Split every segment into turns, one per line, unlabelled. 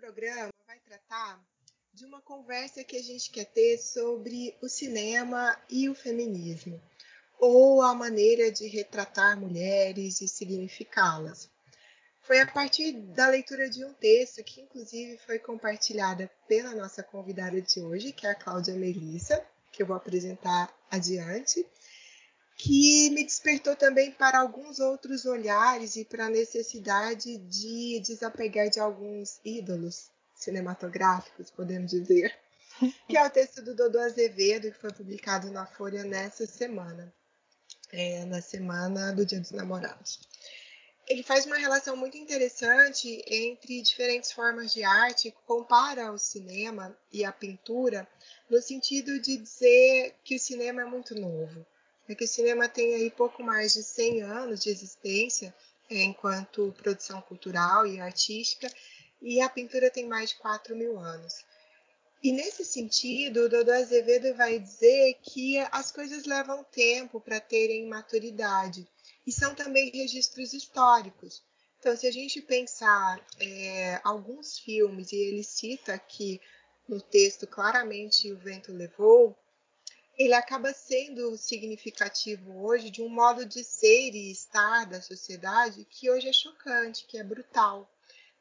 programa vai tratar de uma conversa que a gente quer ter sobre o cinema e o feminismo, ou a maneira de retratar mulheres e significá-las. Foi a partir da leitura de um texto que, inclusive, foi compartilhada pela nossa convidada de hoje, que é a Cláudia Melissa, que eu vou apresentar adiante, que me despertou também para alguns outros olhares e para a necessidade de desapegar de alguns ídolos cinematográficos, podemos dizer, que é o texto do Dodô Azevedo, que foi publicado na Folha nessa semana, é, na semana do Dia dos Namorados. Ele faz uma relação muito interessante entre diferentes formas de arte, compara o cinema e a pintura, no sentido de dizer que o cinema é muito novo é que o cinema tem aí pouco mais de 100 anos de existência é, enquanto produção cultural e artística, e a pintura tem mais de 4 mil anos. E nesse sentido, o Dodô Azevedo vai dizer que as coisas levam tempo para terem maturidade e são também registros históricos. Então, se a gente pensar é, alguns filmes, e ele cita aqui no texto claramente O Vento Levou, ele acaba sendo significativo hoje de um modo de ser e estar da sociedade que hoje é chocante, que é brutal,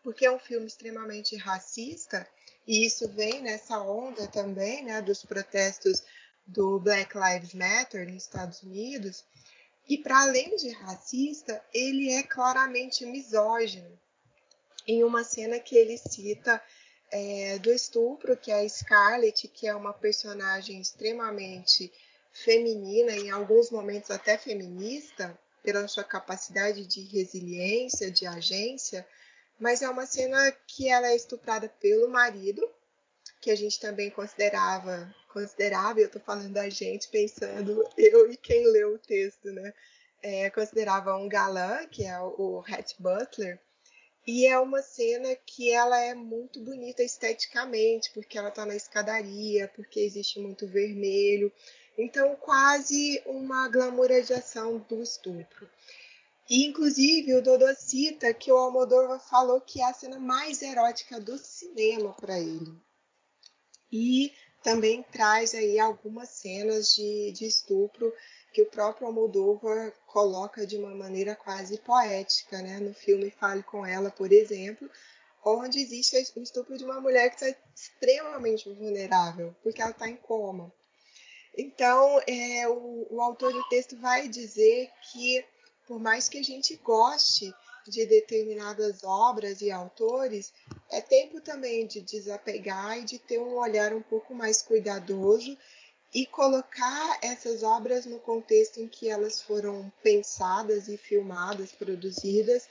porque é um filme extremamente racista e isso vem nessa onda também, né, dos protestos do Black Lives Matter nos Estados Unidos. E para além de racista, ele é claramente misógino. Em uma cena que ele cita é, do estupro, que é a Scarlett, que é uma personagem extremamente feminina, em alguns momentos até feminista, pela sua capacidade de resiliência, de agência, mas é uma cena que ela é estuprada pelo marido, que a gente também considerava, considerava, eu estou falando da gente pensando eu e quem leu o texto, né? É, considerava um galã, que é o Hatch Butler, e é uma cena que ela é muito bonita esteticamente, porque ela está na escadaria, porque existe muito vermelho. Então, quase uma glamorização do estupro. E, inclusive, o Dodô cita que o Almodóvar falou que é a cena mais erótica do cinema para ele. E também traz aí algumas cenas de, de estupro que o próprio Almodóvar coloca de uma maneira quase poética, né? No filme Fale com Ela, por exemplo, onde existe o estupro de uma mulher que está extremamente vulnerável, porque ela está em coma. Então, é, o, o autor do texto vai dizer que, por mais que a gente goste de determinadas obras e autores, é tempo também de desapegar e de ter um olhar um pouco mais cuidadoso e colocar essas obras no contexto em que elas foram pensadas e filmadas, produzidas,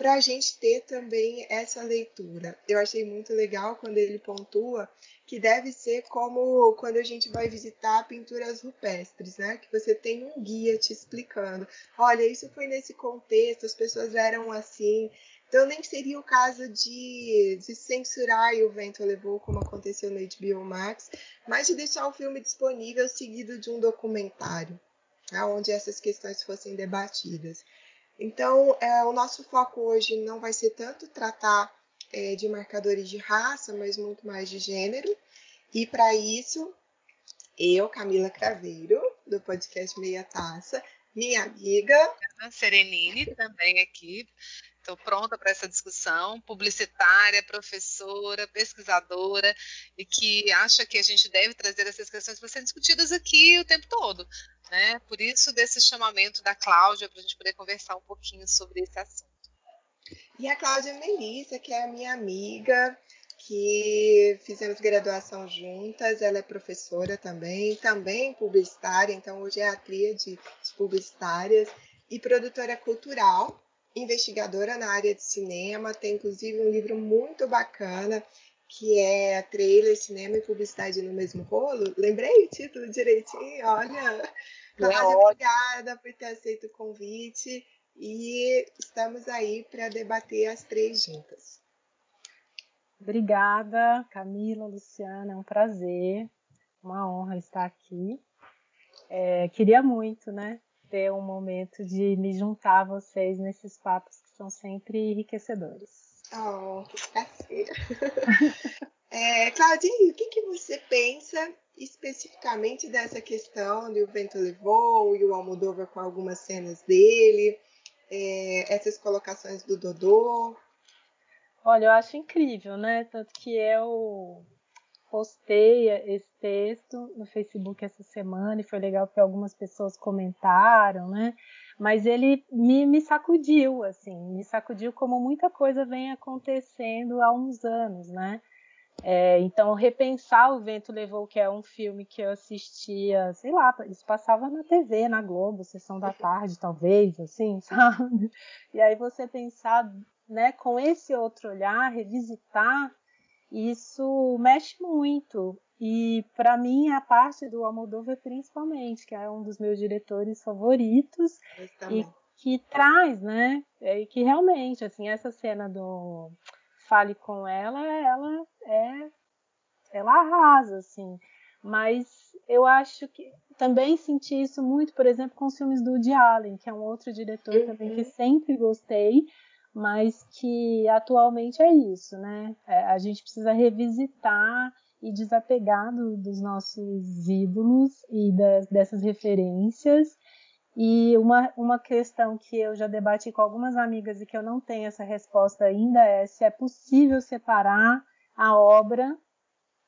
para a gente ter também essa leitura. Eu achei muito legal quando ele pontua que deve ser como quando a gente vai visitar pinturas rupestres, né? Que você tem um guia te explicando. Olha, isso foi nesse contexto, as pessoas eram assim, então nem seria o caso de, de censurar e o vento levou, como aconteceu no HBO Max, mas de deixar o filme disponível seguido de um documentário, né, onde essas questões fossem debatidas. Então, é, o nosso foco hoje não vai ser tanto tratar é, de marcadores de raça, mas muito mais de gênero. E para isso, eu, Camila Craveiro, do podcast Meia Taça, minha amiga.
Serenine, também aqui, Estou pronta para essa discussão, publicitária, professora, pesquisadora, e que acha que a gente deve trazer essas questões para serem discutidas aqui o tempo todo. Né? Por isso, desse chamamento da Cláudia, para a gente poder conversar um pouquinho sobre esse assunto.
E a Cláudia Melissa, que é a minha amiga, que fizemos graduação juntas, ela é professora também, também publicitária, então hoje é a tríade de publicitárias e produtora cultural investigadora na área de cinema, tem inclusive um livro muito bacana que é Trailer, Cinema e Publicidade no Mesmo Rolo. Lembrei o título direitinho, olha. Cláudia, é obrigada por ter aceito o convite e estamos aí para debater as três juntas.
Obrigada, Camila, Luciana, é um prazer, uma honra estar aqui. É, queria muito, né, ter um momento de me juntar a vocês nesses papos que são sempre enriquecedores.
Oh, que. Sim. é, Claudinho, o que, que você pensa especificamente dessa questão de O Vento Levou e o Almodóvar com algumas cenas dele, é, essas colocações do Dodô?
Olha, eu acho incrível, né? Tanto que eu postei esse texto no Facebook essa semana e foi legal porque algumas pessoas comentaram, né? Mas ele me, me sacudiu, assim, me sacudiu como muita coisa vem acontecendo há uns anos, né? É, então, repensar O Vento Levou, que é um filme que eu assistia, sei lá, isso passava na TV, na Globo, sessão da tarde, talvez, assim, sabe? E aí você pensar, né, com esse outro olhar, revisitar isso mexe muito. E para mim a parte do Almodóvar principalmente, que é um dos meus diretores favoritos e que traz, né, e que realmente assim essa cena do fale com ela, ela é ela arrasa assim. Mas eu acho que também senti isso muito, por exemplo, com os filmes do Woody Allen, que é um outro diretor uhum. também que sempre gostei, mas que atualmente é isso, né? É, a gente precisa revisitar e desapegar do, dos nossos ídolos e das, dessas referências. E uma, uma questão que eu já debati com algumas amigas e que eu não tenho essa resposta ainda é se é possível separar a obra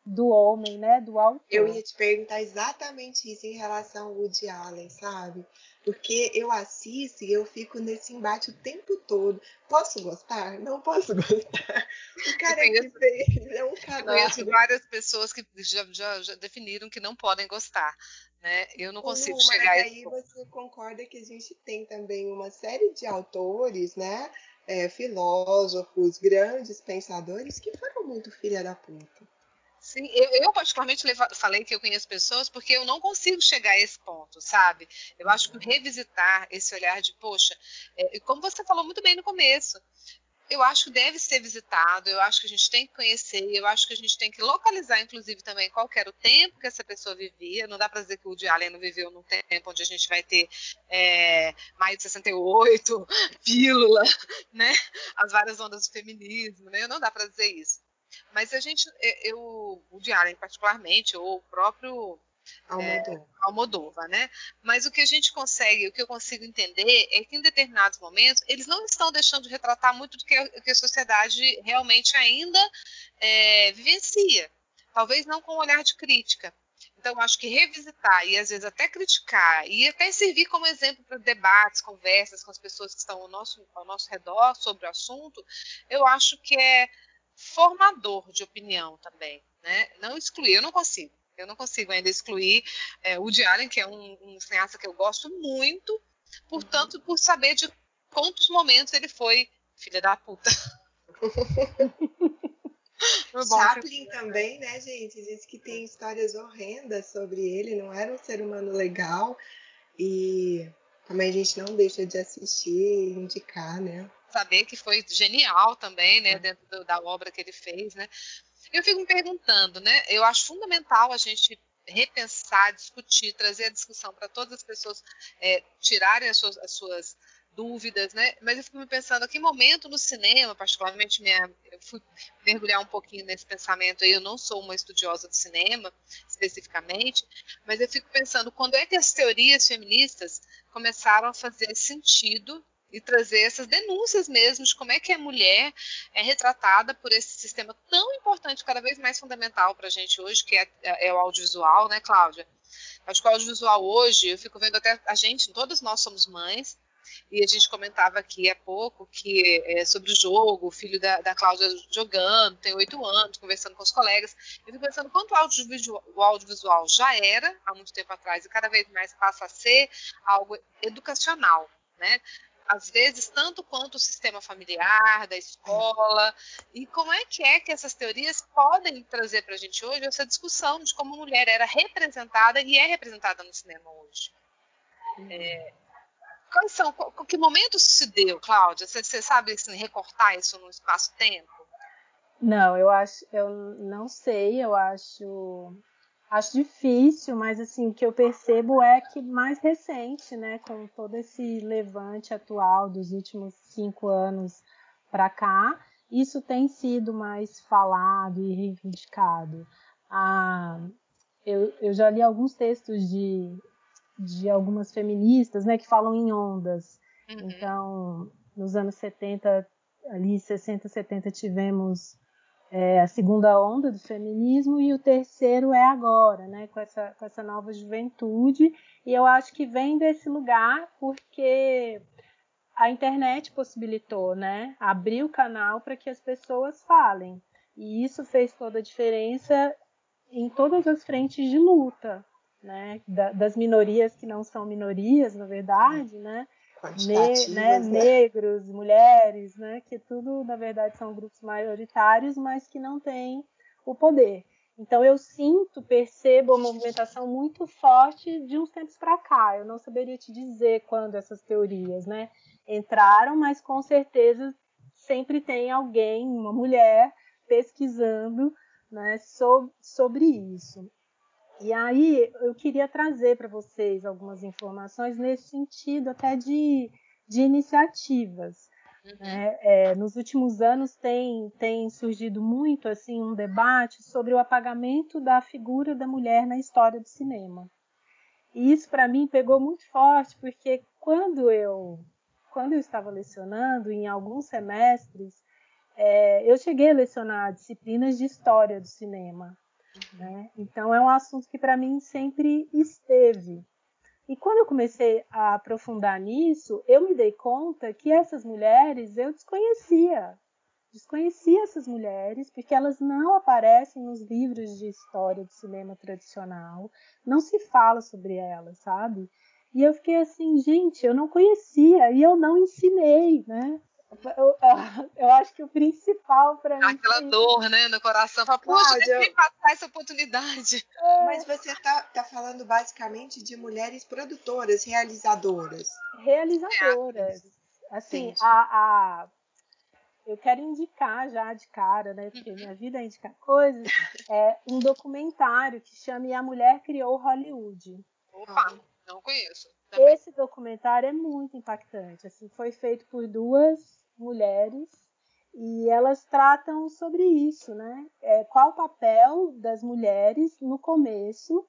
do homem, né, do autor.
Eu ia te perguntar exatamente isso em relação ao Woody Allen, sabe? Porque eu assisto e eu fico nesse embate o tempo todo. Posso gostar? Não posso gostar. O cara que fez é um canal.
Conheço várias pessoas que já, já, já, definiram que não podem gostar. Né? Eu não consigo
Mas
chegar
a aí você concorda que a gente tem também uma série de autores, né? É, filósofos, grandes pensadores que foram muito filha da puta.
Sim, eu, eu particularmente falei que eu conheço pessoas porque eu não consigo chegar a esse ponto, sabe? Eu acho que revisitar esse olhar de, poxa, é, como você falou muito bem no começo, eu acho que deve ser visitado, eu acho que a gente tem que conhecer, eu acho que a gente tem que localizar, inclusive, também qual era o tempo que essa pessoa vivia. Não dá para dizer que o Woody Allen não viveu num tempo onde a gente vai ter é, mais de 68, pílula, né? As várias ondas do feminismo, né? Não dá para dizer isso. Mas a gente, eu, o Diário particularmente, ou o próprio
Almodóvar.
É, Almodóvar, né? Mas o que a gente consegue, o que eu consigo entender é que em determinados momentos eles não estão deixando de retratar muito do que a, que a sociedade realmente ainda é, vivencia. Talvez não com um olhar de crítica. Então, acho que revisitar e às vezes até criticar e até servir como exemplo para debates, conversas com as pessoas que estão ao nosso, ao nosso redor sobre o assunto, eu acho que é formador de opinião também, né? Não excluir, eu não consigo. Eu não consigo ainda excluir é, o Allen, que é um, um cineasta que eu gosto muito, portanto, por saber de quantos momentos ele foi filha da puta.
Chaplin também, né, gente? Diz que tem histórias horrendas sobre ele, não era um ser humano legal. E também a gente não deixa de assistir e indicar, né?
Saber que foi genial também, né, dentro do, da obra que ele fez, né. Eu fico me perguntando, né, eu acho fundamental a gente repensar, discutir, trazer a discussão para todas as pessoas é, tirarem as suas, as suas dúvidas, né? Mas eu fico me pensando a que momento no cinema, particularmente minha, eu fui mergulhar um pouquinho nesse pensamento aí, eu não sou uma estudiosa do cinema especificamente, mas eu fico pensando quando é que as teorias feministas começaram a fazer sentido e trazer essas denúncias mesmo de como é que a mulher é retratada por esse sistema tão importante, cada vez mais fundamental para a gente hoje, que é, é, o audiovisual, né, Cláudia? Acho que o audiovisual hoje, eu fico vendo até a gente, todas nós somos mães, e a gente comentava aqui há pouco que é, sobre o jogo, o filho da, da Cláudia jogando, tem oito anos, conversando com os colegas. Eu fico pensando quanto o audiovisual, o audiovisual já era há muito tempo atrás e cada vez mais passa a ser algo educacional. Né? Às vezes, tanto quanto o sistema familiar, da escola, e como é que é que essas teorias podem trazer para a gente hoje essa discussão de como a mulher era representada e é representada no cinema hoje. Uhum. É, quais são, que momento se deu, Cláudia? Você, você sabe assim, recortar isso no espaço-tempo?
Não, eu acho, eu não sei, eu acho Acho difícil, mas assim, o que eu percebo é que mais recente, né, com todo esse levante atual dos últimos cinco anos para cá, isso tem sido mais falado e reivindicado. Ah, eu, eu já li alguns textos de, de algumas feministas né, que falam em ondas. Uhum. Então, nos anos 70, ali 60, 70, tivemos é, a segunda onda do feminismo e o terceiro é agora, né, com essa, com essa nova juventude. E eu acho que vem desse lugar porque a internet possibilitou, né, abrir o canal para que as pessoas falem. E isso fez toda a diferença em todas as frentes de luta, né, da, das minorias que não são minorias, na verdade, né, ne, né, né, negros, mulheres, né, que tudo na verdade são grupos maioritários, mas que não têm o poder. Então eu sinto, percebo a movimentação muito forte de uns tempos para cá. Eu não saberia te dizer quando essas teorias, né, entraram, mas com certeza sempre tem alguém, uma mulher pesquisando, né, sobre, sobre isso. E aí eu queria trazer para vocês algumas informações nesse sentido até de, de iniciativas. Uhum. Né? É, nos últimos anos tem, tem surgido muito assim um debate sobre o apagamento da figura da mulher na história do cinema. E isso para mim pegou muito forte porque quando eu quando eu estava lecionando em alguns semestres é, eu cheguei a lecionar disciplinas de história do cinema né? Então é um assunto que para mim sempre esteve. E quando eu comecei a aprofundar nisso, eu me dei conta que essas mulheres eu desconhecia. Desconhecia essas mulheres porque elas não aparecem nos livros de história do cinema tradicional, não se fala sobre elas, sabe? E eu fiquei assim, gente, eu não conhecia e eu não ensinei, né? Eu, eu, acho que o principal para mim.
Aquela dor, né, no coração. Fala, poxa, deixa eu passar essa oportunidade.
É... Mas você está tá falando basicamente de mulheres produtoras, realizadoras.
Realizadoras. É. Assim, a, a, eu quero indicar já de cara, né? Porque uhum. minha vida é indicar coisas. É um documentário que chama A Mulher Criou Hollywood.
Opa, não conheço.
Também. Esse documentário é muito impactante. Assim, foi feito por duas mulheres e elas tratam sobre isso, né? É, qual o papel das mulheres no começo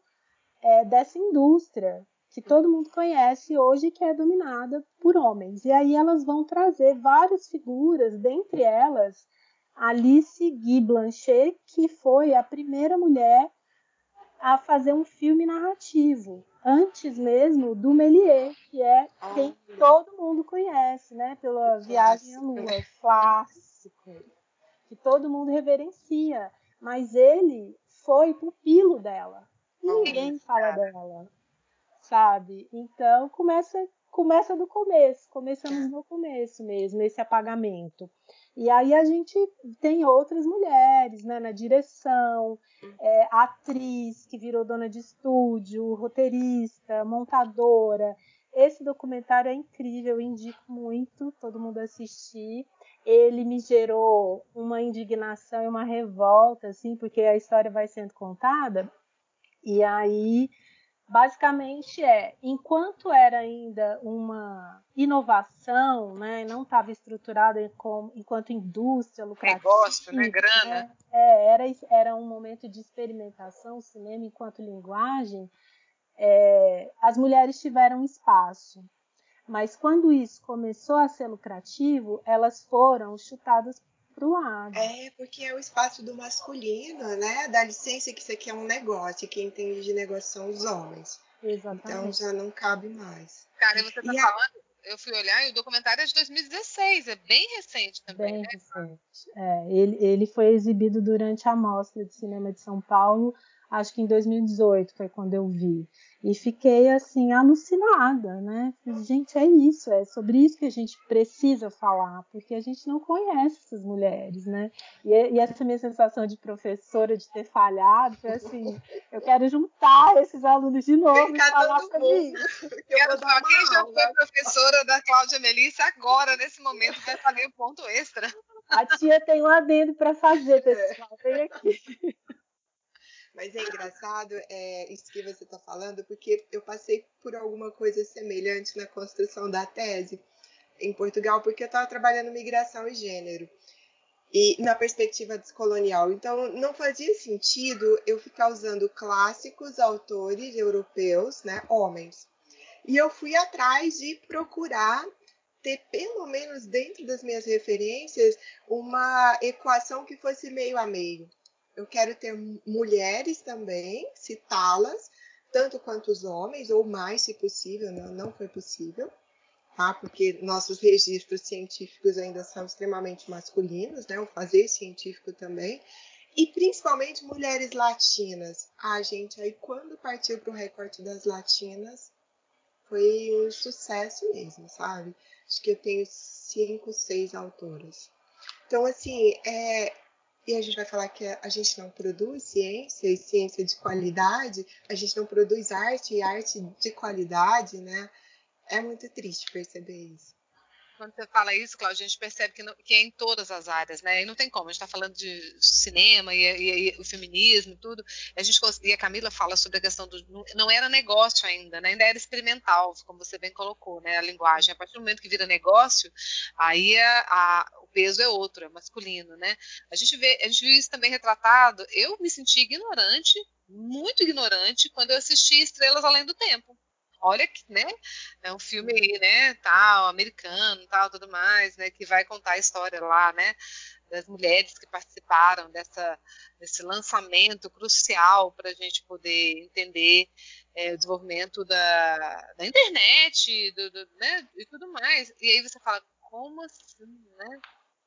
é, dessa indústria que todo mundo conhece hoje que é dominada por homens. E aí elas vão trazer várias figuras, dentre elas Alice Guy Blanchet, que foi a primeira mulher a fazer um filme narrativo antes mesmo do Méliès, que é quem todo mundo conhece, né? Pela Viagem à Lua, clássico, que todo mundo reverencia. Mas ele foi pupilo dela. Ninguém fala dela, sabe? Então começa começa do começo, começamos no começo mesmo, esse apagamento. E aí a gente tem outras mulheres né, na direção, é, atriz que virou dona de estúdio, roteirista, montadora. Esse documentário é incrível, indico muito todo mundo assistir. Ele me gerou uma indignação e uma revolta, assim, porque a história vai sendo contada. E aí basicamente é, enquanto era ainda uma inovação, né, não estava estruturada como, enquanto indústria lucrativa,
negócio, né, grana, né,
era era um momento de experimentação, cinema enquanto linguagem, é, as mulheres tiveram espaço, mas quando isso começou a ser lucrativo, elas foram chutadas pro lado.
É, porque é o espaço do masculino, né? Dá licença que isso aqui é um negócio, e quem entende de negócio são os homens.
Exatamente.
Então já não cabe mais.
Cara, você tá e falando, a... eu fui olhar e o documentário é de 2016, é bem recente também,
bem
né?
Recente. É, ele, ele foi exibido durante a Mostra de Cinema de São Paulo, acho que em 2018 foi quando eu vi. E fiquei assim alucinada, né? Gente, é isso, é sobre isso que a gente precisa falar, porque a gente não conhece essas mulheres, né? E, e essa minha sensação de professora de ter falhado foi assim, eu quero juntar esses alunos de novo e falar sobre isso.
Quero falar, quem já foi professora da Cláudia Melissa agora, nesse momento, vai fazer um ponto extra.
A tia tem um adendo para fazer, pessoal. Vem aqui.
Mas é engraçado é, isso que você está falando, porque eu passei por alguma coisa semelhante na construção da tese em Portugal, porque eu estava trabalhando migração e gênero. e na perspectiva descolonial. Então, não fazia sentido eu ficar usando clássicos autores europeus, né, homens. E eu fui atrás de procurar ter, pelo menos dentro das minhas referências, uma equação que fosse meio a meio. Eu quero ter mulheres também, citá-las, tanto quanto os homens, ou mais, se possível, não, não foi possível tá? Porque nossos registros científicos ainda são extremamente masculinos, né? O fazer científico também. E principalmente mulheres latinas. Ah, gente, aí quando partiu para o recorte das latinas, foi um sucesso mesmo, sabe? Acho que eu tenho cinco, seis autoras. Então, assim, é, e a gente vai falar que a gente não produz ciência e ciência de qualidade, a gente não produz arte e arte de qualidade, né? É muito triste perceber isso.
Quando você fala isso, Cláudia, a gente percebe que, não, que, é em todas as áreas, né? E não tem como, a gente está falando de cinema e, e, e, o feminismo tudo. A gente, e a Camila fala sobre a questão do. Não era negócio ainda, né? ainda era experimental, como você bem colocou, né? A linguagem. A partir do momento que vira negócio, aí a, a, peso é outro, é masculino, né? A gente, vê, a gente viu isso também retratado. Eu me senti ignorante, muito ignorante, quando eu assisti Estrelas Além do Tempo olha que, né, é um filme aí, né, tal, americano, tal, tudo mais, né, que vai contar a história lá, né, das mulheres que participaram dessa, desse lançamento crucial para a gente poder entender é, o desenvolvimento da, da internet, do, do, né, e tudo mais. E aí você fala, como assim, né?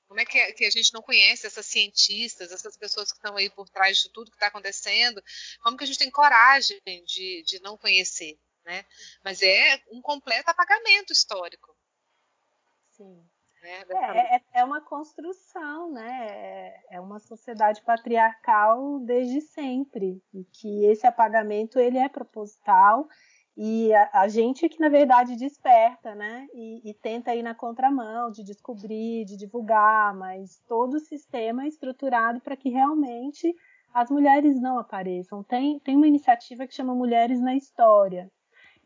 Como é que, é que, a gente não conhece essas cientistas, essas pessoas que estão aí por trás de tudo que está acontecendo? Como que a gente tem coragem de, de não conhecer? né? Mas é um completo apagamento histórico.
Sim. Né? É, é, é, uma construção, né? É, é uma sociedade patriarcal desde sempre e que esse apagamento ele é proposital e a, a gente que na verdade desperta, né? E, e, tenta ir na contramão de descobrir, de divulgar, mas todo o sistema é estruturado para que realmente as mulheres não apareçam. Tem, tem uma iniciativa que chama Mulheres na História,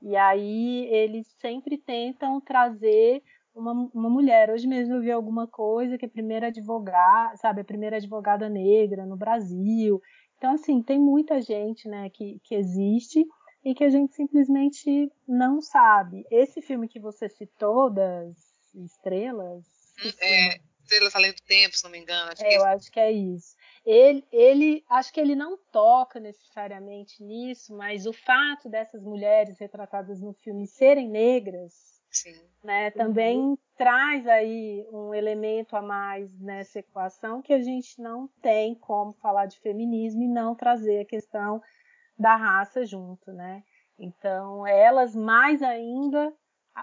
e aí eles sempre tentam trazer uma, uma mulher. Hoje mesmo eu vi alguma coisa que é a primeira advogada, sabe, a primeira advogada negra no Brasil. Então, assim, tem muita gente, né, que, que existe e que a gente simplesmente não sabe. Esse filme que você citou, das estrelas.
Hum, é, Estrelas Além do Tempo, se não me engano.
Acho é, é eu acho que é isso ele, ele acho que ele não toca necessariamente nisso, mas o fato dessas mulheres retratadas no filme serem negras, né, também uhum. traz aí um elemento a mais nessa equação que a gente não tem como falar de feminismo e não trazer a questão da raça junto, né? Então, elas mais ainda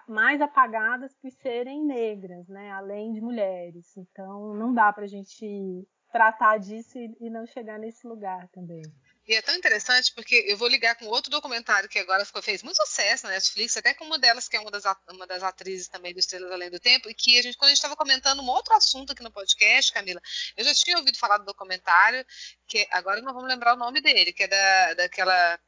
mais apagadas por serem negras, né, além de mulheres. Então, não dá para a gente tratar disso e, não chegar nesse lugar também.
E é tão interessante porque eu vou ligar com outro documentário que agora ficou, fez muito sucesso na Netflix, até com uma delas que é uma das, uma das atrizes também do Estrelas Além do Tempo, e que a gente, quando a gente estava comentando um outro assunto aqui no podcast, Camila, eu já tinha ouvido falar do documentário, que agora não vamos lembrar o nome dele, que é da, daquela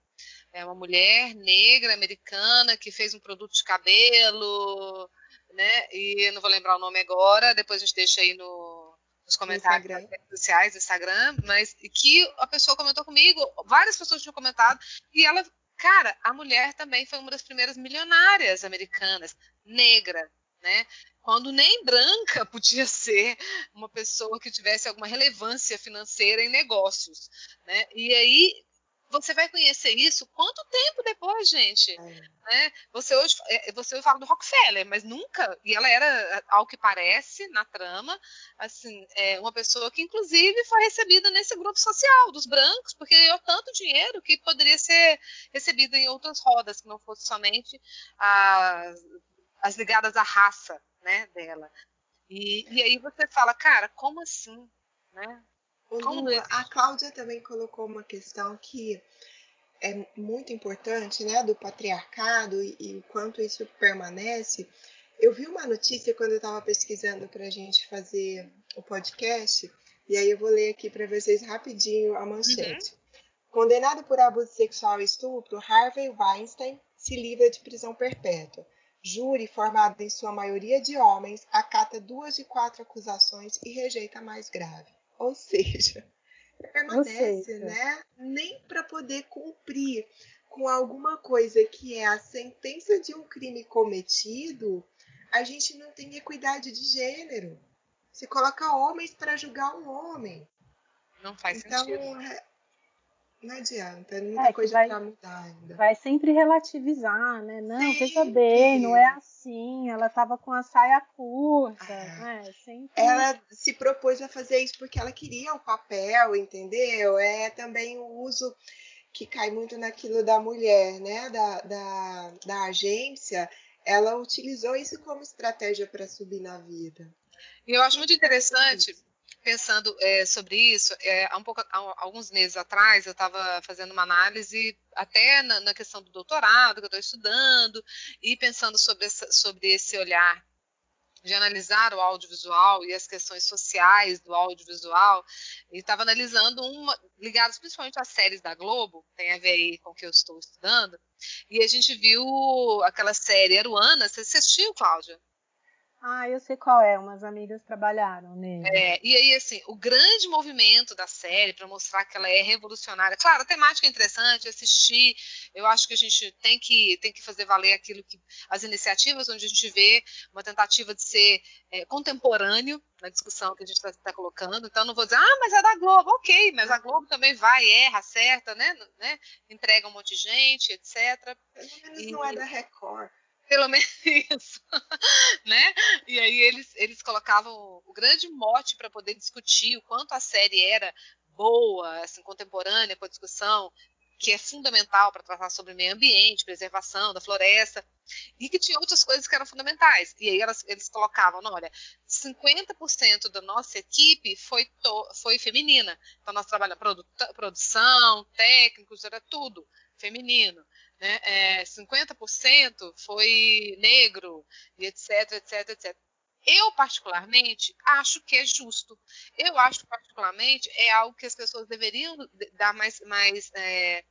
é uma mulher negra americana que fez um produto de cabelo, né? E eu não vou lembrar o nome agora, depois a gente deixa aí no, nos comentários das redes sociais, do Instagram, mas que a pessoa comentou comigo, várias pessoas tinham comentado, e ela, cara, a mulher também foi uma das primeiras milionárias americanas, negra, né? Quando nem branca podia ser uma pessoa que tivesse alguma relevância financeira em negócios, né? E aí você vai conhecer isso quanto tempo depois, gente? É. Né? Você hoje é, você hoje fala do Rockefeller, mas nunca. E ela era, ao que parece, na trama, assim, é uma pessoa que, inclusive, foi recebida nesse grupo social dos brancos, porque ganhou tanto dinheiro que poderia ser recebida em outras rodas, que não fosse somente as, as ligadas à raça né, dela. E, e aí você fala, cara, como assim? Né?
Lula, a Cláudia também colocou uma questão que é muito importante, né, do patriarcado e, e o quanto isso permanece. Eu vi uma notícia quando eu estava pesquisando para a gente fazer o podcast, e aí eu vou ler aqui para vocês rapidinho a manchete. Uhum. Condenado por abuso sexual e estupro, Harvey Weinstein se livra de prisão perpétua. Júri, formado em sua maioria de homens, acata duas de quatro acusações e rejeita a mais grave. Ou seja, permanece, né? Nem para poder cumprir com alguma coisa que é a sentença de um crime cometido, a gente não tem equidade de gênero. Se coloca homens para julgar um homem.
Não faz então, sentido. É,
não adianta, é muita é, coisa para mudar ainda.
Vai sempre relativizar, né? Não, sempre. veja bem, não é assim. Ela estava com a saia curta, ah, né? Sempre...
Ela se propôs a fazer isso porque ela queria o papel, entendeu? É também o uso que cai muito naquilo da mulher, né? Da, da, da agência. Ela utilizou isso como estratégia para subir na vida.
E eu acho muito interessante pensando é, sobre isso, é, há, um pouco, há alguns meses atrás eu estava fazendo uma análise até na, na, questão do doutorado que eu estou estudando e pensando sobre, essa, sobre esse olhar de analisar o audiovisual e as questões sociais do audiovisual, e estava analisando uma, ligadas principalmente às séries da Globo, tem a ver aí com o que eu estou estudando, e a gente viu aquela série Aruana, você assistiu, Cláudia?
Ah, eu sei qual é, umas amigas trabalharam nele.
É, e aí, assim, o grande movimento da série para mostrar que ela é revolucionária. Claro, a temática é interessante, assistir. Eu acho que a gente tem que, tem que fazer valer aquilo que. as iniciativas onde a gente vê uma tentativa de ser é, contemporâneo na discussão que a gente está tá colocando. Então, não vou dizer, ah, mas é da Globo, ok, mas a Globo também vai, erra, acerta, né? né? Entrega um monte de gente, etc.
Pelo menos e, não é da Record
pelo menos isso, né? E aí eles, eles colocavam o grande mote para poder discutir o quanto a série era boa, assim, contemporânea com a discussão, que é fundamental para tratar sobre meio ambiente, preservação da floresta, e que tinha outras coisas que eram fundamentais. E aí elas, eles colocavam, olha, 50% da nossa equipe foi, to, foi feminina. Então nós trabalhamos produ, produção, técnicos, era tudo feminino né? É, 50% foi negro, e etc, etc, etc. Eu, particularmente, acho que é justo. Eu acho, particularmente, é algo que as pessoas deveriam dar mais, mais é,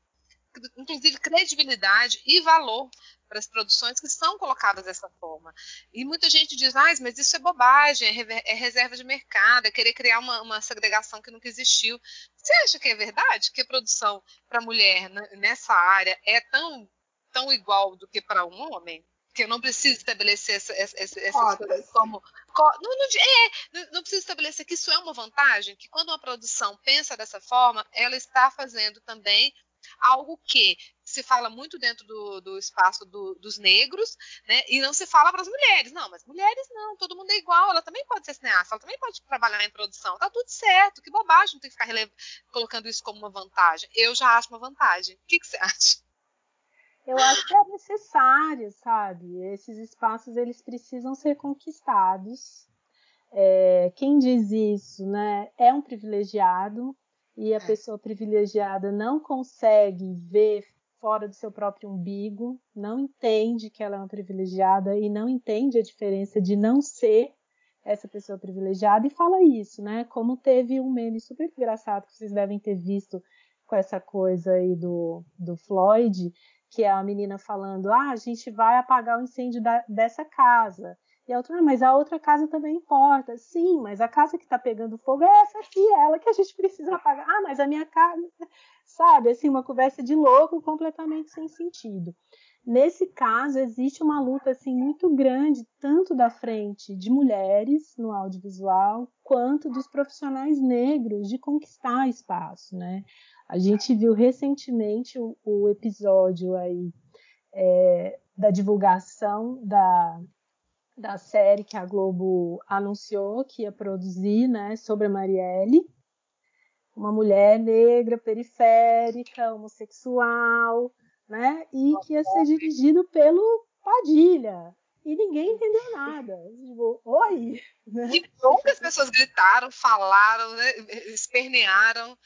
inclusive, credibilidade e valor para as produções que são colocadas dessa forma. E muita gente diz, ah, mas isso é bobagem, é, é reserva de mercado, é querer criar uma, uma, segregação que nunca existiu. Você acha que é verdade que a produção para mulher nessa área é tão, tão igual do que para um homem? Que eu não preciso estabelecer essa, essa, essas coisas como. Não, não, é, não preciso estabelecer que isso é uma vantagem, que quando uma produção pensa dessa forma, ela está fazendo também algo que se fala muito dentro do, do espaço do, dos negros, né? E não se fala para as mulheres. Não, mas mulheres não, todo mundo é igual, ela também pode ser cineasta, ela também pode trabalhar em produção. Tá tudo certo, que bobagem não tem que ficar colocando isso como uma vantagem. Eu já acho uma vantagem. O que, que você acha?
Eu acho que é necessário, sabe? Esses espaços eles precisam ser conquistados. É, quem diz isso, né, é um privilegiado, e a é. pessoa privilegiada não consegue ver fora do seu próprio umbigo, não entende que ela é uma privilegiada e não entende a diferença de não ser essa pessoa privilegiada e fala isso, né? Como teve um meme super engraçado que vocês devem ter visto com essa coisa aí do, do Floyd, que é a menina falando: ah, a gente vai apagar o incêndio da, dessa casa. E a outra, ah, mas a outra casa também importa. Sim, mas a casa que está pegando fogo é essa aqui, é ela que a gente precisa apagar. Ah, mas a minha casa. Sabe, assim, uma conversa de louco completamente sem sentido. Nesse caso, existe uma luta assim muito grande, tanto da frente de mulheres no audiovisual, quanto dos profissionais negros de conquistar espaço, né? A gente viu recentemente o, o episódio aí é, da divulgação da da série que a Globo anunciou que ia produzir, né, sobre a Marielle, uma mulher negra, periférica, homossexual, né, e que ia ser dirigido pelo Padilha. E ninguém entendeu nada. Tipo, oi!
Né? Que bom que as pessoas gritaram, falaram, né, espernearam.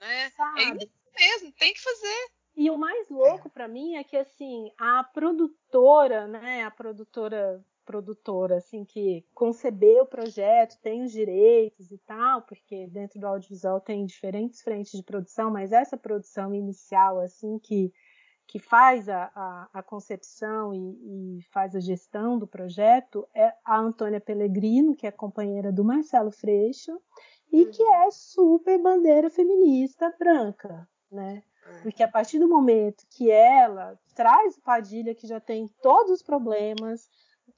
Né? É isso mesmo, tem que fazer.
E o mais louco para mim é que assim a produtora, né, a produtora produtora assim que concebeu o projeto, tem os direitos e tal, porque dentro do audiovisual tem diferentes frentes de produção, mas essa produção inicial assim que que faz a, a, a concepção e, e, faz a gestão do projeto é a Antônia Pellegrino, que é companheira do Marcelo Freixo, e que é super bandeira feminista branca, né? É. Porque a partir do momento que ela traz o Padilha, que já tem todos os problemas,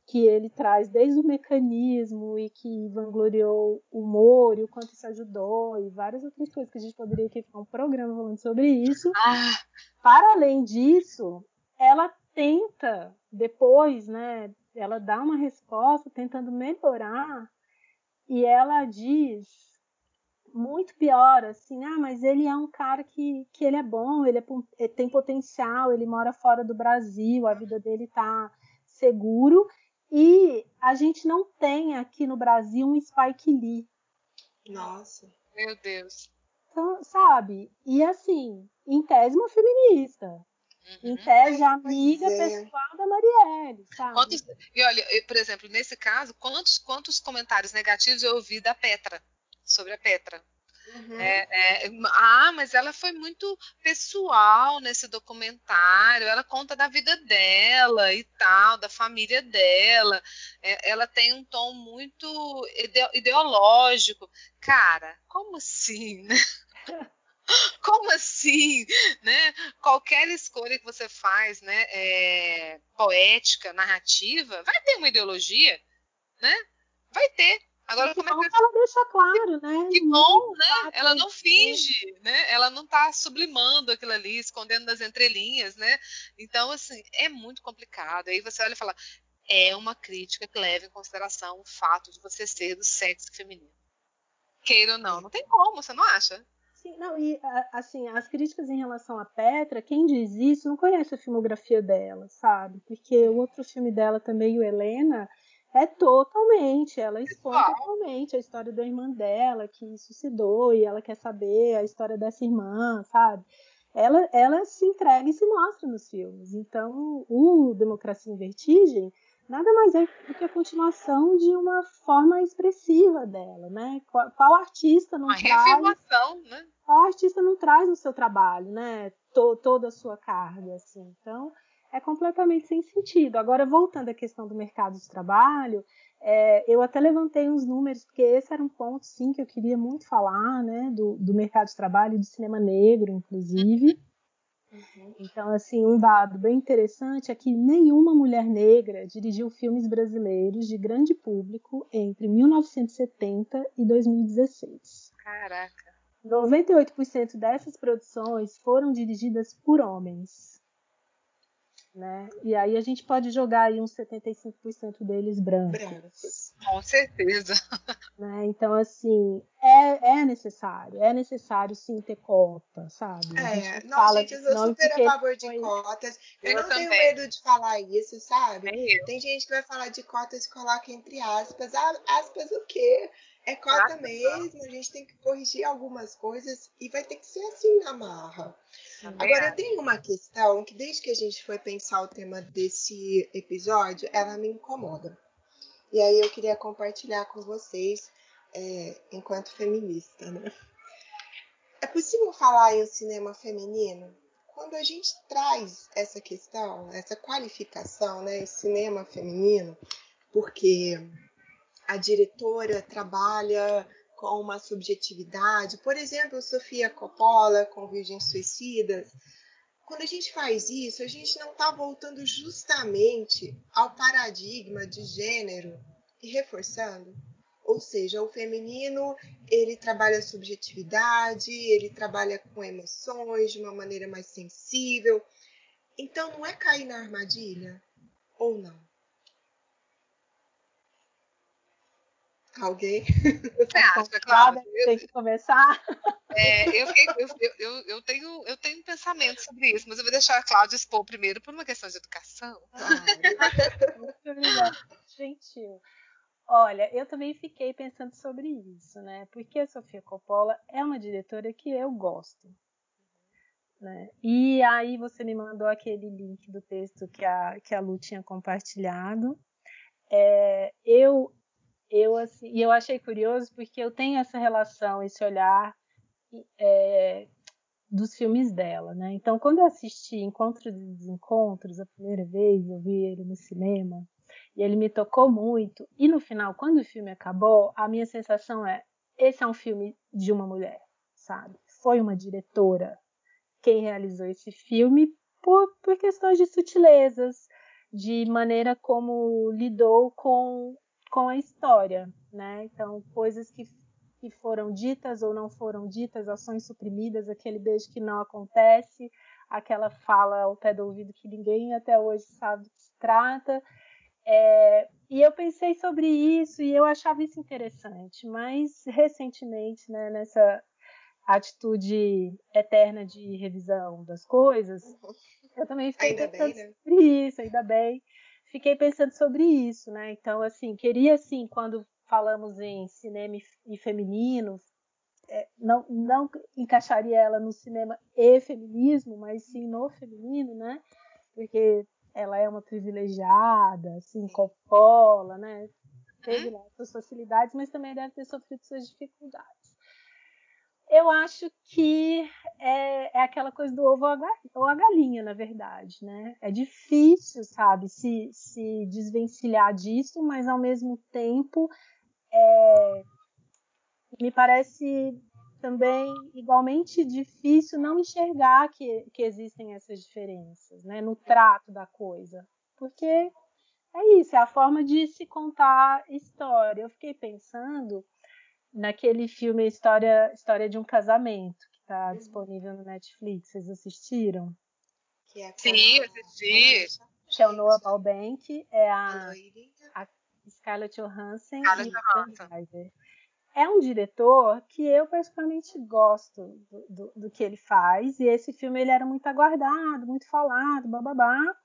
que ele traz desde o mecanismo e que vangloriou o humor e o quanto isso ajudou e várias outras coisas que a gente poderia aqui ficar um programa falando sobre isso. Ah. Para além disso, ela tenta depois, né, ela dá uma resposta tentando melhorar e ela diz muito pior, assim, ah, mas ele é um cara que, que ele é bom, ele, é, ele tem potencial, ele mora fora do Brasil, a vida dele tá seguro e a gente não tem aqui no Brasil um Spike Lee.
Nossa.
Meu Deus.
Então, sabe? E assim, em tese uma feminista. Uhum. Em tese amiga é. pessoal da Marielle, sabe?
Quantos, e olha, por exemplo, nesse caso, quantos, quantos comentários negativos eu ouvi da Petra, sobre a Petra? Uhum. É, é, ah, mas ela foi muito pessoal nesse documentário. Ela conta da vida dela e tal, da família dela. É, ela tem um tom muito ideológico. Cara, como assim, né? Como assim, né? Qualquer escolha que você faz, né, é, poética, narrativa, vai ter uma ideologia, né? Que
ela deixa claro, né?
Que bom, né? Ela não finge, né? Ela não está sublimando aquilo ali, escondendo nas entrelinhas, né? Então, assim, é muito complicado. Aí você olha e fala, é uma crítica que leva em consideração o fato de você ser do sexo feminino. Queira ou não, não tem como, você não acha?
Sim, não, e assim, as críticas em relação a Petra, quem diz isso não conhece a filmografia dela, sabe? Porque o outro filme dela também, o Helena, é totalmente, ela expõe totalmente a história da irmã dela, que suicidou e ela quer saber a história dessa irmã, sabe? Ela, ela se entrega e se mostra nos filmes. Então, o Democracia em Vertigem nada mais é do que a continuação de uma forma expressiva dela, né? Qual, qual artista não
uma
traz...
né?
Qual artista não traz no seu trabalho, né? T toda a sua carga, assim. Então, é completamente sem sentido. Agora, voltando à questão do mercado de trabalho, é, eu até levantei uns números, porque esse era um ponto, sim, que eu queria muito falar, né, do, do mercado de trabalho, do cinema negro, inclusive. Uhum. Então, assim, um dado bem interessante é que nenhuma mulher negra dirigiu filmes brasileiros de grande público entre 1970 e 2016.
Caraca!
98% dessas produções foram dirigidas por homens. Né? E aí a gente pode jogar aí uns 75% deles brancos. brancos.
Com certeza.
Né? Então, assim, é, é necessário, é necessário sim ter cota, sabe?
É, não, fala gente, eu sou super a favor de foi... cotas. Eu, eu não também. tenho medo de falar isso, sabe? Tem gente que vai falar de cotas e coloca entre aspas. Ah, aspas o quê? É cota mesmo, a gente tem que corrigir algumas coisas e vai ter que ser assim na marra. Agora, tem uma questão que desde que a gente foi pensar o tema desse episódio, ela me incomoda. E aí eu queria compartilhar com vocês, é, enquanto feminista, né? É possível falar em um cinema feminino? Quando a gente traz essa questão, essa qualificação, né, cinema feminino, porque a diretora trabalha com uma subjetividade. Por exemplo, Sofia Coppola com Virgens Suicidas. Quando a gente faz isso, a gente não está voltando justamente ao paradigma de gênero e reforçando. Ou seja, o feminino ele trabalha a subjetividade, ele trabalha com emoções de uma maneira mais sensível. Então, não é cair na armadilha? Ou não? Alguém?
Você acha, Cláudia? Tem que começar.
É, eu, eu, eu, eu, tenho, eu tenho um pensamento sobre isso, mas eu vou deixar a Cláudia expor primeiro por uma questão de educação.
Muito obrigada. Gentil. Olha, eu também fiquei pensando sobre isso, né? Porque a Sofia Coppola é uma diretora que eu gosto. Né? E aí você me mandou aquele link do texto que a, que a Lu tinha compartilhado. É, eu eu assim, e eu achei curioso porque eu tenho essa relação, esse olhar é, dos filmes dela, né? Então, quando eu assisti Encontros e Desencontros a primeira vez, eu vi ele no cinema e ele me tocou muito. E no final, quando o filme acabou, a minha sensação é: esse é um filme de uma mulher, sabe? Foi uma diretora quem realizou esse filme por, por questões de sutilezas, de maneira como lidou com, com a história, né? Então, coisas que, que foram ditas ou não foram ditas, ações suprimidas, aquele beijo que não acontece, aquela fala ao pé do ouvido que ninguém até hoje sabe do que se trata. É, e eu pensei sobre isso e eu achava isso interessante, mas recentemente, né, nessa atitude eterna de revisão das coisas, eu também fiquei
ainda
pensando
bem, né?
sobre isso, ainda bem. Fiquei pensando sobre isso, né? Então, assim, queria, assim, quando falamos em cinema e feminino, é, não, não encaixaria ela no cinema e feminismo, mas sim no feminino, né? Porque ela é uma privilegiada, assim, Coppola, né? Teve lá suas facilidades, mas também deve ter sofrido suas dificuldades. Eu acho que é, é aquela coisa do ovo ou a galinha, na verdade, né? É difícil, sabe, se, se desvencilhar disso, mas ao mesmo tempo é, me parece também igualmente difícil não enxergar que, que existem essas diferenças, né, no trato da coisa, porque é isso, é a forma de se contar história. Eu fiquei pensando naquele filme História, História de um Casamento, que está uhum. disponível no Netflix. Vocês assistiram?
Que é Sim, assisti.
Que é o Noah Baubank, é a, a Scarlett Johansson Scarlett e Johansson. É um diretor que eu particularmente gosto do, do, do, que ele faz, e esse filme ele era muito aguardado, muito falado, bababá.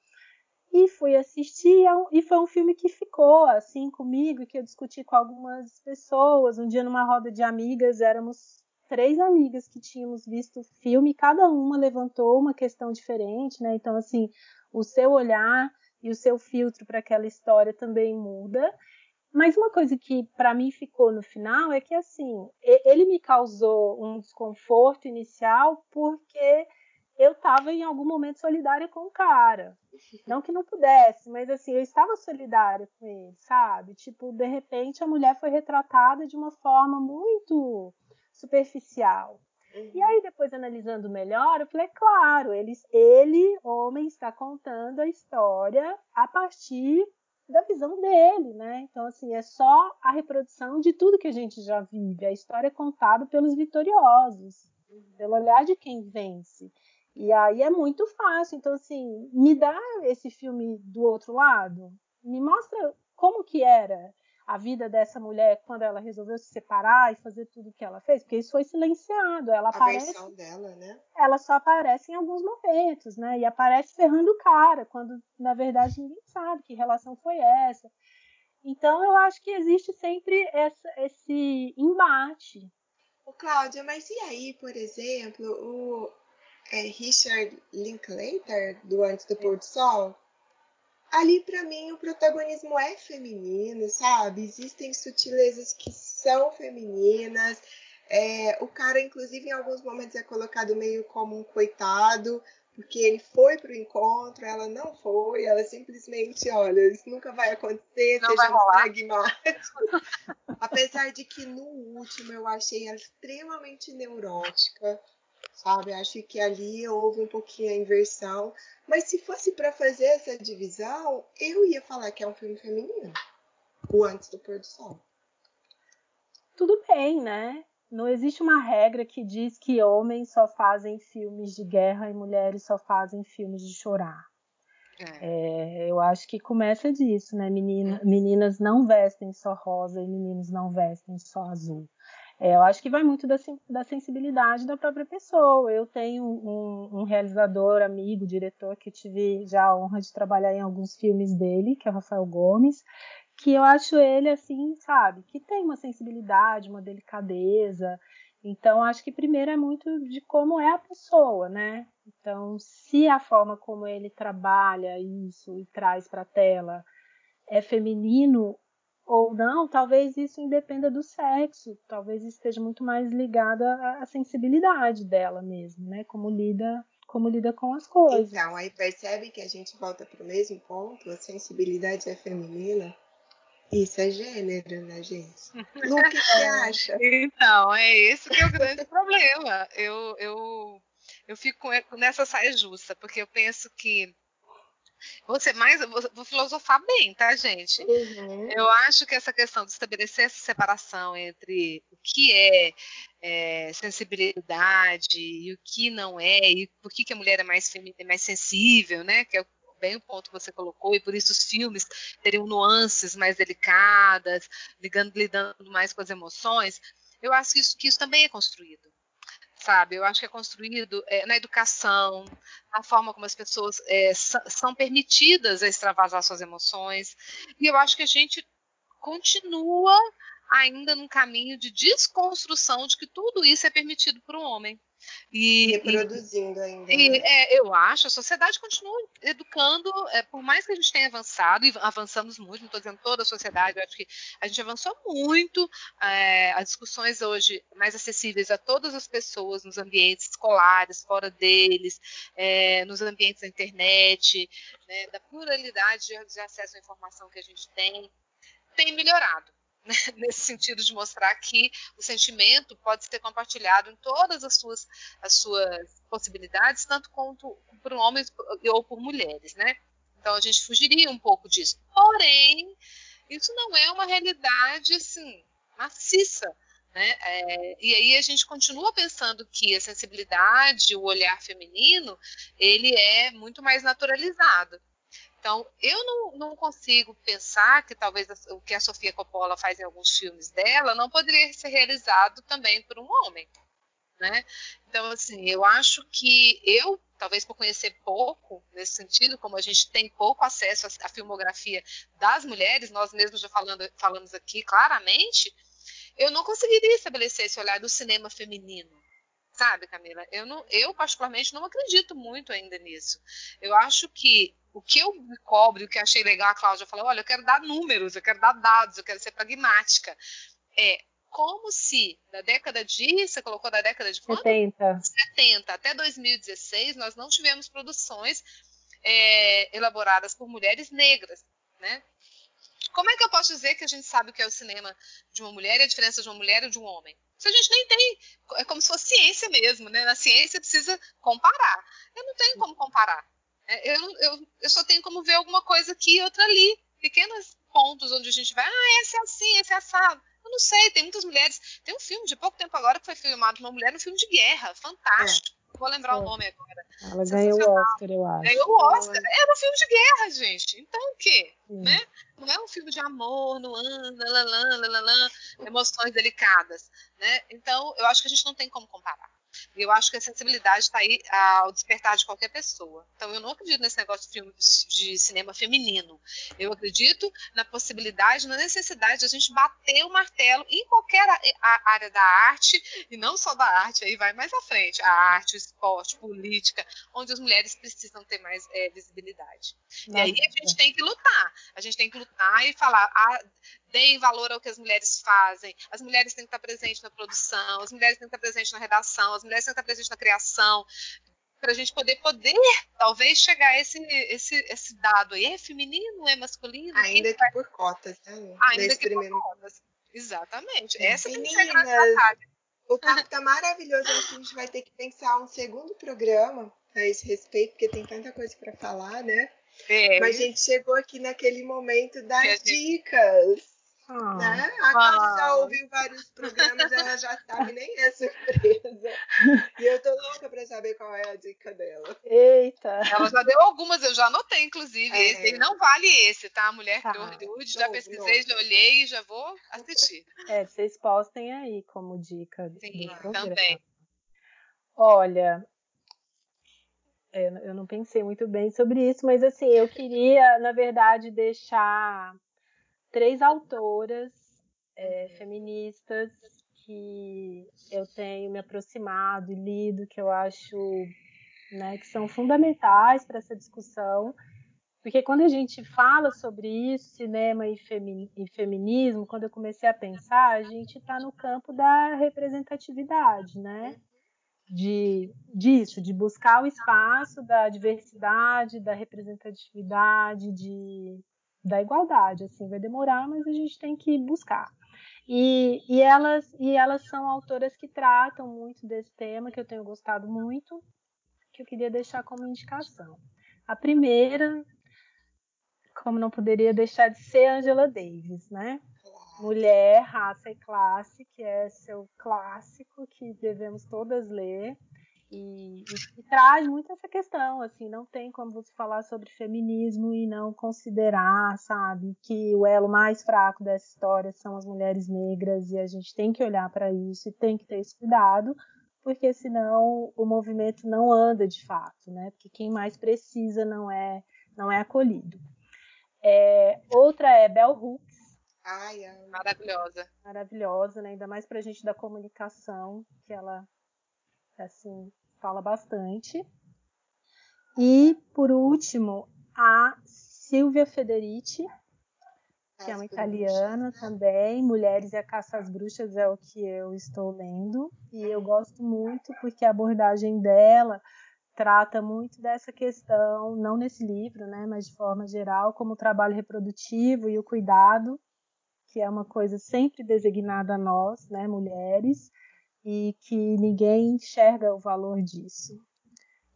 E fui assistir, é e foi um filme que ficou assim comigo, que eu discuti com algumas pessoas. Um dia, numa roda de amigas, éramos três amigas que tínhamos visto o filme, cada uma levantou uma questão diferente, né? Então, assim, o seu olhar e o seu filtro para aquela história também muda. Mas uma coisa que para mim ficou no final é que assim, ele me causou um desconforto inicial porque eu estava em algum momento solidária com o cara. Não que não pudesse, mas assim, eu estava solidária com ele, sabe? Tipo, de repente a mulher foi retratada de uma forma muito superficial. Uhum. E aí, depois analisando melhor, eu falei, claro, ele, ele, homem, está contando a história a partir da visão dele, né? Então, assim, é só a reprodução de tudo que a gente já vive. A história é contada pelos vitoriosos, uhum. pelo olhar de quem vence. E aí é muito fácil. Então, assim, me dá esse filme do outro lado. Me mostra como que era a vida dessa mulher quando ela resolveu se separar e fazer tudo o que ela fez, porque isso foi silenciado. Ela
a
aparece,
versão dela, né?
Ela só aparece em alguns momentos, né? E aparece ferrando o cara, quando na verdade ninguém sabe que relação foi essa. Então eu acho que existe sempre essa, esse embate.
Ô, Cláudia, mas e aí, por exemplo, o, é, Richard Linklater, do Antes do Pôr do Sol, ali para mim o protagonismo é feminino, sabe? Existem sutilezas que são femininas. É, o cara, inclusive, em alguns momentos é colocado meio como um coitado, porque ele foi para o encontro, ela não foi, ela simplesmente, olha, isso nunca vai acontecer,
não sejamos
pragmáticos. Apesar de que no último eu achei ela extremamente neurótica sabe? Acho que ali houve um pouquinho a inversão. Mas se fosse para fazer essa divisão, eu ia falar que é um filme feminino. O Antes do Pôr do Sol.
Tudo bem, né? Não existe uma regra que diz que homens só fazem filmes de guerra e mulheres só fazem filmes de chorar. É. É, eu acho que começa disso, né? Menina, meninas não vestem só rosa e meninos não vestem só azul. É, eu acho que vai muito da, da, sensibilidade da própria pessoa. Eu tenho um, um, realizador, amigo, diretor, que tive já a honra de trabalhar em alguns filmes dele, que é o Rafael Gomes, que eu acho ele assim, sabe, que tem uma sensibilidade, uma delicadeza. Então, acho que primeiro é muito de como é a pessoa, né? Então, se a forma como ele trabalha isso e traz para a tela é feminino, ou não, talvez isso independa do sexo, talvez esteja muito mais ligado à, sensibilidade dela mesmo, né? Como lida, como lida com as coisas.
Então, aí percebe que a gente volta para o mesmo ponto, a sensibilidade é feminina. Isso é gênero, né, gente? O que você acha?
Então, é esse que é o grande problema. Eu, eu, eu fico nessa saia justa, porque eu penso que Vou ser mais, vou, filosofar bem, tá, gente? Uhum. Eu acho que essa questão de estabelecer essa separação entre o que é, é sensibilidade e o que não é, e por que, que a mulher é mais, é mais sensível, né? Que é bem o ponto que você colocou, e por isso os filmes teriam nuances mais delicadas, ligando, lidando mais com as emoções. Eu acho que isso, que isso também é construído sabe? Eu acho que é construído é, na educação, na forma como as pessoas é, são permitidas a extravasar suas emoções. E eu acho que a gente continua ainda num caminho de desconstrução de que tudo isso é permitido para o homem.
E, Reproduzindo
e,
ainda.
E, né? é, eu acho, a sociedade continua educando, é, por mais que a gente tenha avançado, e avançamos muito, não estou dizendo toda a sociedade, eu acho que a gente avançou muito, é, as discussões hoje mais acessíveis a todas as pessoas, nos ambientes escolares, fora deles, é, nos ambientes da internet, né, da pluralidade de, de acesso à informação que a gente tem, tem melhorado. Né, nesse sentido de mostrar que o sentimento pode ser compartilhado em todas as suas, as suas possibilidades, tanto quanto por homens ou por mulheres, né? Então a gente fugiria um pouco disso. Porém, isso não é uma realidade assim maciça, né? É, e aí a gente continua pensando que a sensibilidade, o olhar feminino, ele é muito mais naturalizado. Então, eu não, não, consigo pensar que talvez o que a Sofia Coppola faz em alguns filmes dela não poderia ser realizado também por um homem. Né? Então, assim, eu acho que eu, talvez por conhecer pouco nesse sentido, como a gente tem pouco acesso à, filmografia das mulheres, nós mesmos já falando, falamos aqui claramente, eu não conseguiria estabelecer esse olhar do cinema feminino. Sabe, Camila? Eu, não, eu, particularmente, não acredito muito ainda nisso. Eu acho que o que eu me cobro, o que achei legal, a Cláudia falou: olha, eu quero dar números, eu quero dar dados, eu quero ser pragmática. É como se da década de. Você colocou da década de quando?
70.
70 até 2016, nós não tivemos produções é, elaboradas por mulheres negras, né? Como é que eu posso dizer que a gente sabe o que é o cinema de uma mulher e a diferença de uma mulher e de um homem? Se a gente nem tem, é como se fosse ciência mesmo, né? Na ciência precisa comparar. Eu não tenho como comparar. É, eu, eu, eu só tenho como ver alguma coisa aqui e outra ali. Pequenos pontos onde a gente vai, ah, esse é assim, esse é assado. Eu não sei, tem muitas mulheres. Tem um filme de pouco tempo agora que foi filmado de uma mulher no filme de guerra, fantástico. É. Vou lembrar o nome agora.
Ela ganhou o Oscar, eu acho.
Ganhou o Oscar. Era um filme de guerra, gente. Então o quê? Né? Não é um filme de amor, nuan, lalã, lalã, emoções delicadas. Né? Então, eu acho que a gente não tem como comparar. E eu acho que a sensibilidade está aí ao despertar de qualquer pessoa. Então, eu não acredito nesse negócio de, filme, de cinema feminino. Eu acredito na possibilidade, na necessidade de a gente bater o martelo em qualquer área da arte, e não só da arte, aí vai mais à frente a arte, o esporte, política, onde as mulheres precisam ter mais é, visibilidade. E aí a gente tem que lutar. A gente tem que lutar e falar. Ah, deem valor ao que as mulheres fazem. As mulheres têm que estar presentes na produção, as mulheres têm que estar presentes na redação, as mulheres têm que estar presentes na criação, para a gente poder poder talvez chegar a esse, esse, esse dado aí. É feminino, é masculino?
Ainda que por cotas, né?
Ainda que primeiro... por cotas. Exatamente. Essa Meninas, tem que ser
o papo tá maravilhoso. Acho que a gente vai ter que pensar um segundo programa a esse respeito, porque tem tanta coisa para falar, né? É. Mas a gente chegou aqui naquele momento das gente... dicas. Ah, né? A Cláudia já ouviu vários programas, ela já sabe, nem é surpresa. E eu tô louca pra saber qual é a dica dela.
Eita!
Ela já deu algumas, eu já anotei, inclusive. É. Esse, ele não vale esse, tá? Mulher tá. de Hollywood, já pesquisei, já olhei e já vou assistir.
É, vocês postem aí como dica
Sim, do também.
Olha, eu não pensei muito bem sobre isso, mas assim, eu queria, na verdade, deixar três autoras é, feministas que eu tenho me aproximado e lido, que eu acho né, que são fundamentais para essa discussão, Porque quando a gente fala sobre isso, cinema e, femi e feminismo, quando eu comecei a pensar, a gente está no campo da representatividade, né? De, disso, de buscar o espaço da diversidade, da representatividade, de, da igualdade. Assim, vai demorar, mas a gente tem que buscar. E, e, elas, e elas são autoras que tratam muito desse tema, que eu tenho gostado muito, que eu queria deixar como indicação. A primeira como não poderia deixar de ser Angela Davis, né? Mulher, raça e classe, que é seu clássico que devemos todas ler. E, e, e, traz muito essa questão, assim, não tem como você falar sobre feminismo e não considerar, sabe, que o elo mais fraco dessa história são as mulheres negras e a gente tem que olhar para isso e tem que ter esse cuidado, porque senão o movimento não anda de fato, né? Porque quem mais precisa não é não é acolhido. É, outra é Bell Hooks.
Ai. Maravilhosa.
Maravilhosa, né? Ainda mais pra gente da comunicação, que ela, assim, fala bastante. E, por último, a Silvia Federici, que é uma italiana também. Mulheres e a Caça às Bruxas é o que eu estou lendo. E eu gosto muito porque a abordagem dela trata muito dessa questão, não nesse livro, né, mas de forma geral, como o trabalho reprodutivo e o cuidado, que é uma coisa sempre designada a nós, né, mulheres, e que ninguém enxerga o valor disso.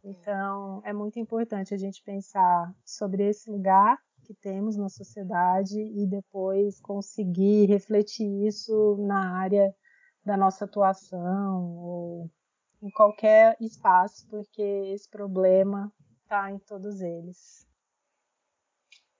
Então, é muito importante a gente pensar sobre esse lugar que temos na sociedade e depois conseguir refletir isso na área da nossa atuação ou em qualquer espaço, porque esse problema está em todos eles.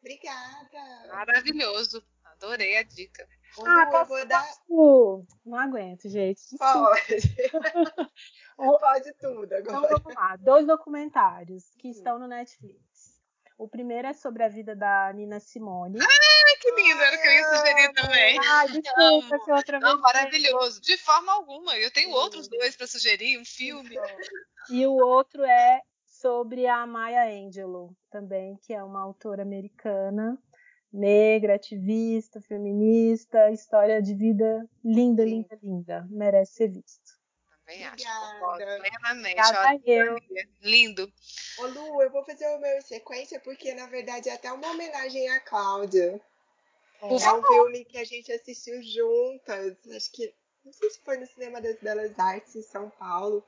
Obrigada.
Maravilhoso. Adorei a dica.
Ah, posso, vou dar... Posso... Não aguento, gente.
Pode. Pode tudo agora.
Então vamos lá. Dois documentários que estão no Netflix. O primeiro é sobre a vida da Nina Simone.
Ah, que lindo! Era o que eu ia sugerir também.
Ah, desculpa se outra vez.
Não, maravilhoso. De forma alguma. Eu tenho Sim. outros dois para sugerir, um filme.
E o outro é sobre a Maya Angelou, também, que é uma autora americana, negra, ativista, feminista, história de vida linda, Sim. linda, linda. Merece ser visto.
Também acho. Obrigada. Plenamente.
Obrigada eu.
Lindo.
Ô Lu, eu vou fazer o meu sequência porque na verdade é até uma homenagem à Cláudia. É, é um filme que a gente assistiu juntas. Acho que. Não sei se foi no Cinema das Belas Artes em São Paulo.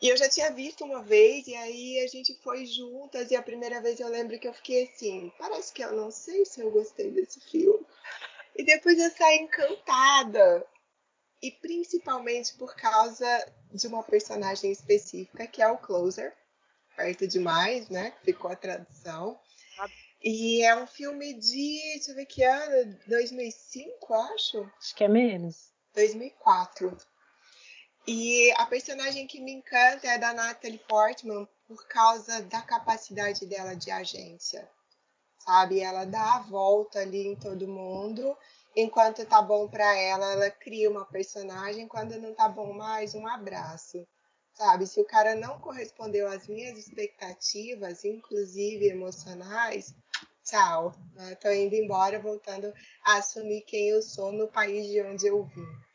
E eu já tinha visto uma vez, e aí a gente foi juntas, e a primeira vez eu lembro que eu fiquei assim, parece que eu não sei se eu gostei desse filme. E depois eu saí encantada. E principalmente por causa de uma personagem específica, que é o Closer perto demais, né? Ficou a tradução. E é um filme de, deixa eu ver que ano, 2005, acho?
Acho que é menos.
2004. E a personagem que me encanta é a da Natalie Portman por causa da capacidade dela de agência. Sabe? Ela dá a volta ali em todo mundo. Enquanto tá bom para ela, ela cria uma personagem. Quando não tá bom mais, um abraço sabe? Se o cara não correspondeu às minhas expectativas, inclusive emocionais, tchau. Né? Tô indo embora, voltando a assumir quem eu sou no país de onde eu vim.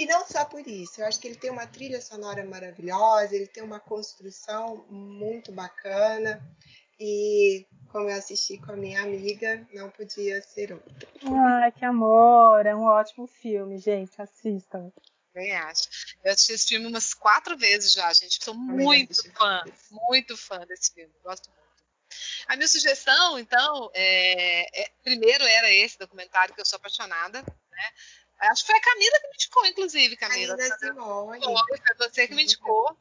E não só por isso, eu acho que ele tem uma trilha sonora maravilhosa, ele tem uma construção muito bacana e como eu assisti com a minha amiga, não podia ser outro.
Ai, que amor! É um ótimo filme, gente. Assistam.
Também acho. Eu assisti esse filme umas quatro vezes já, gente. Sou muito fã, muito fã desse filme. Gosto muito. A minha sugestão, então, é, é, primeiro era esse documentário que eu sou apaixonada, né? Acho que foi a Camila que me indicou, inclusive, Camila.
Camila Simone.
Foi, você que me indicou.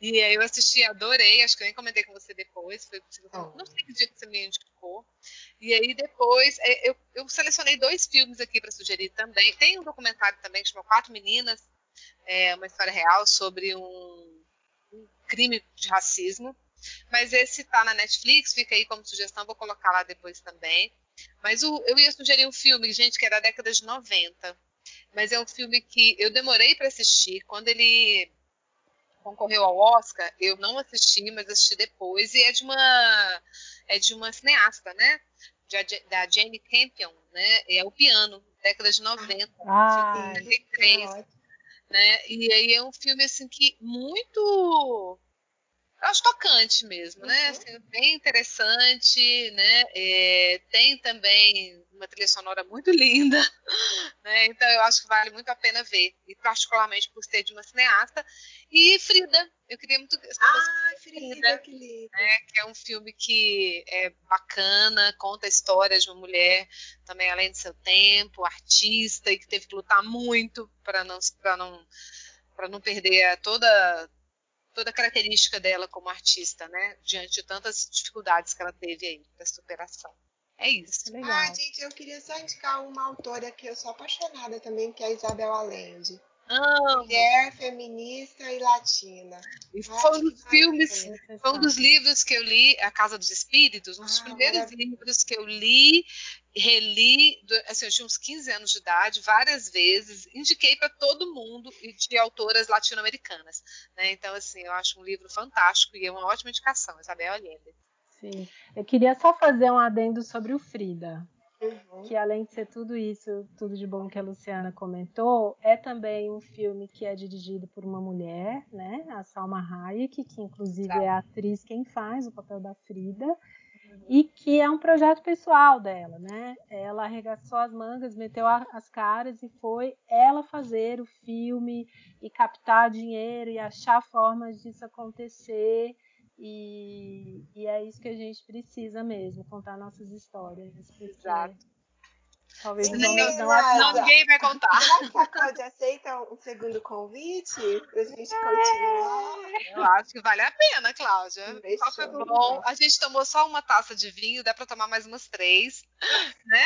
E aí eu assisti, adorei, acho que eu nem comentei com você depois, foi, oh. não sei que dia que você me indicou. E aí depois, é, eu, eu selecionei dois filmes aqui para sugerir também. Tem um documentário também que chama Quatro Meninas, é uma história real sobre um, um crime de racismo. Mas esse tá na Netflix, fica aí como sugestão, vou colocar lá depois também. Mas o, eu ia sugerir um filme, gente, que era da década de 90. Mas é um filme que eu demorei para assistir. Quando ele concorreu ao Oscar, eu não assisti, mas assisti depois, e é de uma é de uma cineasta, né? da Jane Campion, né? É o piano, década de 90,
ah,
93, né? E aí é um filme assim que muito eu acho tocante mesmo, né? Uhum. Assim, bem interessante, né? É, tem também uma trilha sonora muito linda, né? Então eu acho que vale muito a pena ver, e particularmente por ser de uma cineasta. E Frida, eu queria muito
Ah, Frida, Frida que lindo.
Né? Que é um filme que é bacana, conta a história de uma mulher também além do seu tempo, artista e que teve que lutar muito para não para não para não perder toda toda a característica dela como artista, né? Diante de tantas dificuldades que ela teve aí da superação. É isso.
Legal. Ah, gente, eu queria só indicar uma autora que eu sou apaixonada também, que é a Isabel Allende.
Amo.
Mulher feminista e latina.
E foi um dos filmes, foi um dos livros que eu li, A Casa dos Espíritos, um dos ah, primeiros livros que eu li, reli, assim, eu tinha uns 15 anos de idade, várias vezes, indiquei para todo mundo e de autoras latino-americanas. Né? Então, assim, eu acho um livro fantástico e é uma ótima indicação, Isabel Allende.
Sim. Eu queria só fazer um adendo sobre o Frida. Uhum. Que além de ser tudo isso, tudo de bom que a Luciana comentou, é também um filme que é dirigido por uma mulher, né? A Salma Hayek, que inclusive tá. é a atriz quem faz o papel da Frida. E que é um projeto pessoal dela, né? Ela arregaçou as mangas, meteu as caras e foi ela fazer o filme e captar dinheiro e achar formas disso acontecer. E, e é isso que a gente precisa mesmo, contar nossas histórias.
Exato.
Talvez
não, não, não, ninguém vai contar.
Será que a Cláudia aceita um segundo convite pra gente continuar?
Eu acho que vale a pena, Cláudia. Fechou, é bom. A gente tomou só uma taça de vinho, dá para tomar mais umas três, né?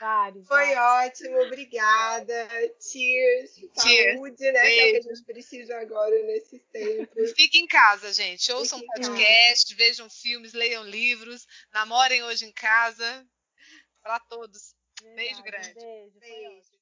Vários,
Foi vários. ótimo, obrigada. Cheers. Cheers. Saúde, né? Beijo. Que é o que a gente precisa agora nesses tempos.
Fique em casa, gente. Ouçam um podcast, vejam filmes, leiam livros, namorem hoje em casa. Para todos. Verdade, beijo grande.
Beijo. beijo.